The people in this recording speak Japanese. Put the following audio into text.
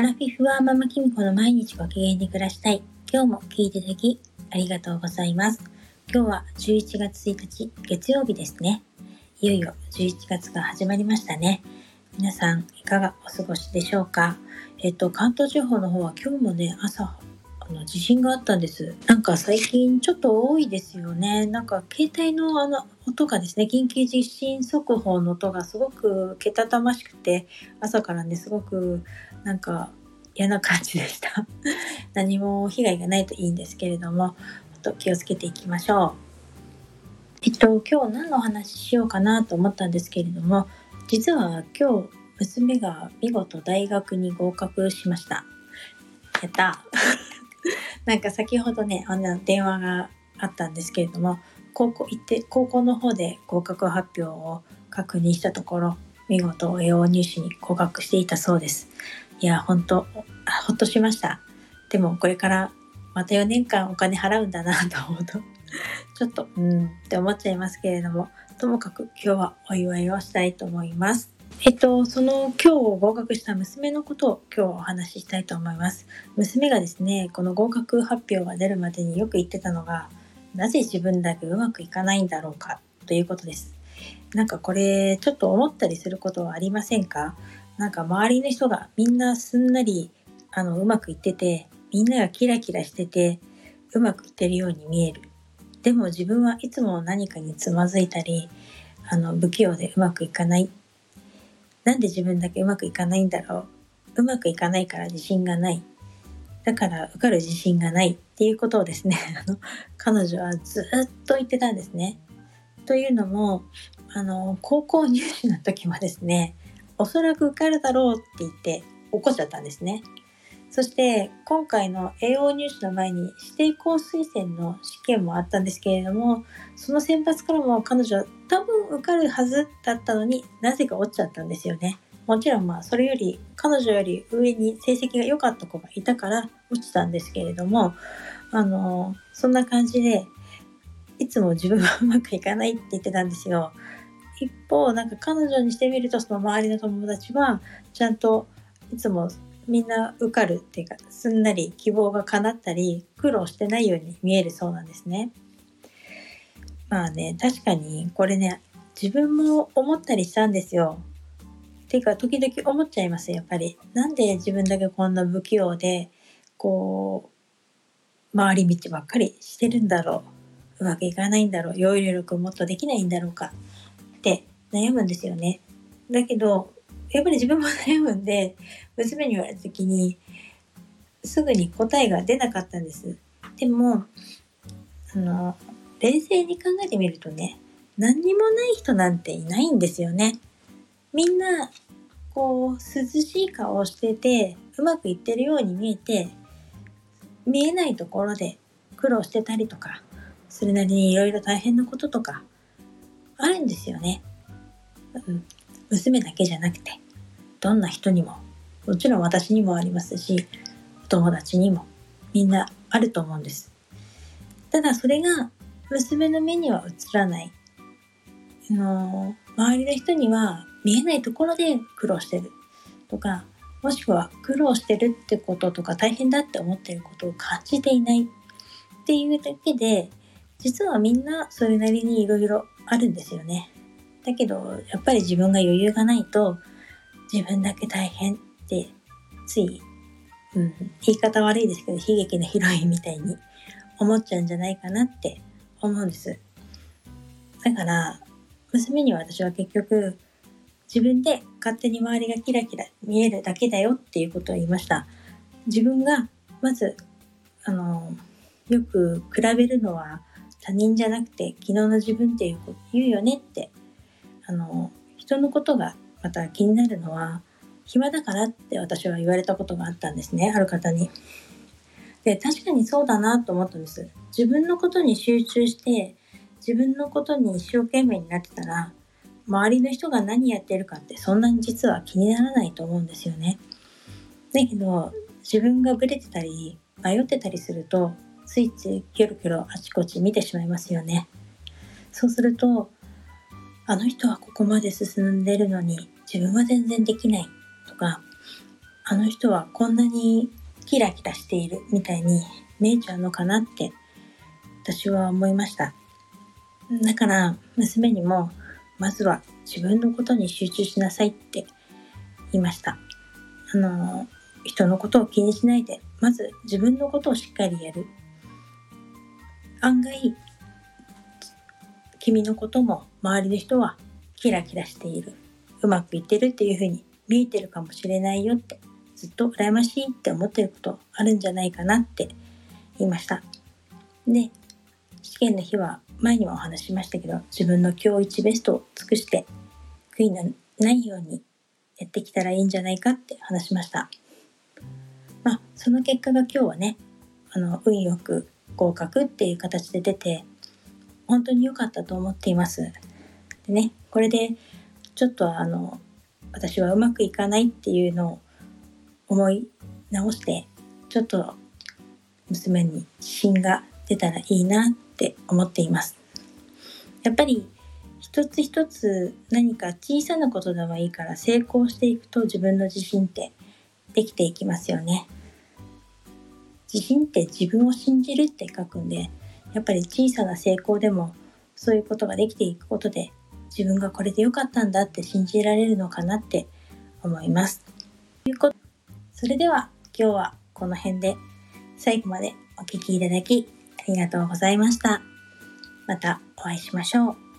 アラフィフはママキミコの毎日ご機嫌で暮らしたい。今日も聞いていただきありがとうございます。今日は11月1日月曜日ですね。いよいよ11月が始まりましたね。皆さんいかがお過ごしでしょうか？えっと、関東地方の方は今日もね、朝あの地震があったんです。なんか最近ちょっと多いですよね。なんか携帯のあの音がですね、緊急地震速報の音がすごくけたたましくて、朝からね、すごくなんか嫌な感じでした。何も被害がないといいんですけれども、と気をつけていきましょう。えっと、今日何のお話ししようかなと思ったんですけれども、実は今日娘が見事大学に合格しました。やったなんか先ほどね、あんな電話があったんですけれども、高校行って、高校の方で合格発表を確認したところ、見事栄養入試に合格していたそうです。いや、本当ほっとしました。でもこれからまた4年間お金払うんだなと思うと、ちょっと、うんって思っちゃいますけれども、ともかく今日はお祝いをしたいと思います。えっと、その今日合格した娘のことを今日お話ししたいと思います。娘がですね、この合格発表が出るまでによく言ってたのが、なぜ自分だけうまくいかないんだろうかということです。なんかこれちょっと思ったりすることはありませんか？なんか周りの人がみんなすんなりあのうまくいってて、みんながキラキラしててうまくいってるように見える。でも自分はいつも何かにつまずいたり、あの不器用でうまくいかないなんで自分だけうまくいかないんだろう？うまくいかないから自信がないだから受かる自信がないっていうことをですね あの彼女はずっと言ってたんですね。というのもあの高校入試の時はですねおそらく受かるだろうって言って怒っちゃったんですね。そして今回の栄養入試の前に指定校推薦の試験もあったんですけれどもその選抜からも彼女は多分受かるはずだったのになぜか落ちちゃったんですよね。もちろんまあそれより彼女より上に成績が良かった子がいたから落ちたんですけれどもあのそんな感じでいつも自分はうまくいかないって言ってたんですよ。一方なんか彼女にしてみるとその周りの友達はちゃんといつもみんな受かるっていうかすんなり希望が叶ったり苦労してないように見えるそうなんですね。まあね確かにこれね自分も思ったりしたんですよ。ていうか時々思っちゃいますやっぱり。なんで自分だけこんな不器用でこう回り道ばっかりしてるんだろううまくいかないんだろう要領力もっとできないんだろうかって悩むんですよね。だけどやっぱり自分も悩むんで、娘に言われた時に、すぐに答えが出なかったんです。でも、あの、冷静に考えてみるとね、何にもない人なんていないんですよね。みんな、こう、涼しい顔をしてて、うまくいってるように見えて、見えないところで苦労してたりとか、それなりにいろいろ大変なこととか、あるんですよね。うん。娘だけじゃなくて、どんな人にも、もちろん私にもありますし、お友達にもみんなあると思うんです。ただそれが娘の目には映らない。あの周りの人には見えないところで苦労してるとか、もしくは苦労してるってこととか大変だって思ってることを感じていないっていうだけで、実はみんなそれなりにいろいろあるんですよね。だけど、やっぱり自分が余裕がないと、自分だけ大変ってつい、うん、言い方悪いですけど悲劇のヒロインみたいに思っちゃうんじゃないかなって思うんです。だから娘には私は結局自分で勝手に周りがキラキラ見えるだけだよっていうことを言いました。自分がまずあのよく比べるのは他人じゃなくて昨日の自分っていうこと言うよねってあの人のことがまた気になるのは暇だからって私は言われたことがあったんですねある方に。で確かにそうだなと思ったんです。自分のことに集中して自分のことに一生懸命になってたら周りの人が何やってるかってそんなに実は気にならないと思うんですよね。だけど自分がブレてたり迷ってたりするとついついキョロキョロあちこち見てしまいますよね。そうするとあの人はここまで進んでるのに自分は全然できないとか、あの人はこんなにキラキラしているみたいに見えちゃうのかなって私は思いました。だから娘にもまずは自分のことに集中しなさいって言いました。あの、人のことを気にしないで、まず自分のことをしっかりやる。案外、君のことも周りの人はキラキラしている。うまくいってるっていうふうに見えてるかもしれないよって、ずっと羨ましいって思ってることあるんじゃないかなって言いました。で、試験の日は前にもお話しましたけど、自分の今日一ベストを尽くして、悔いのないようにやってきたらいいんじゃないかって話しました。まあ、その結果が今日はね、あの、運よく合格っていう形で出て、本当に良かったと思っています。でね、これで、ちょっとあの、私はうまくいかないっていうのを思い直して、ちょっと娘に自信が出たらいいなって思っています。やっぱり一つ一つ何か小さなことでもいいから成功していくと自分の自信ってできていきますよね。自信って自分を信じるって書くんで、やっぱり小さな成功でもそういうことができていくことで自分がこれで良かったんだって信じられるのかなって思います。ということそれでは今日はこの辺で最後までお聴きいただきありがとうございました。またお会いしましょう。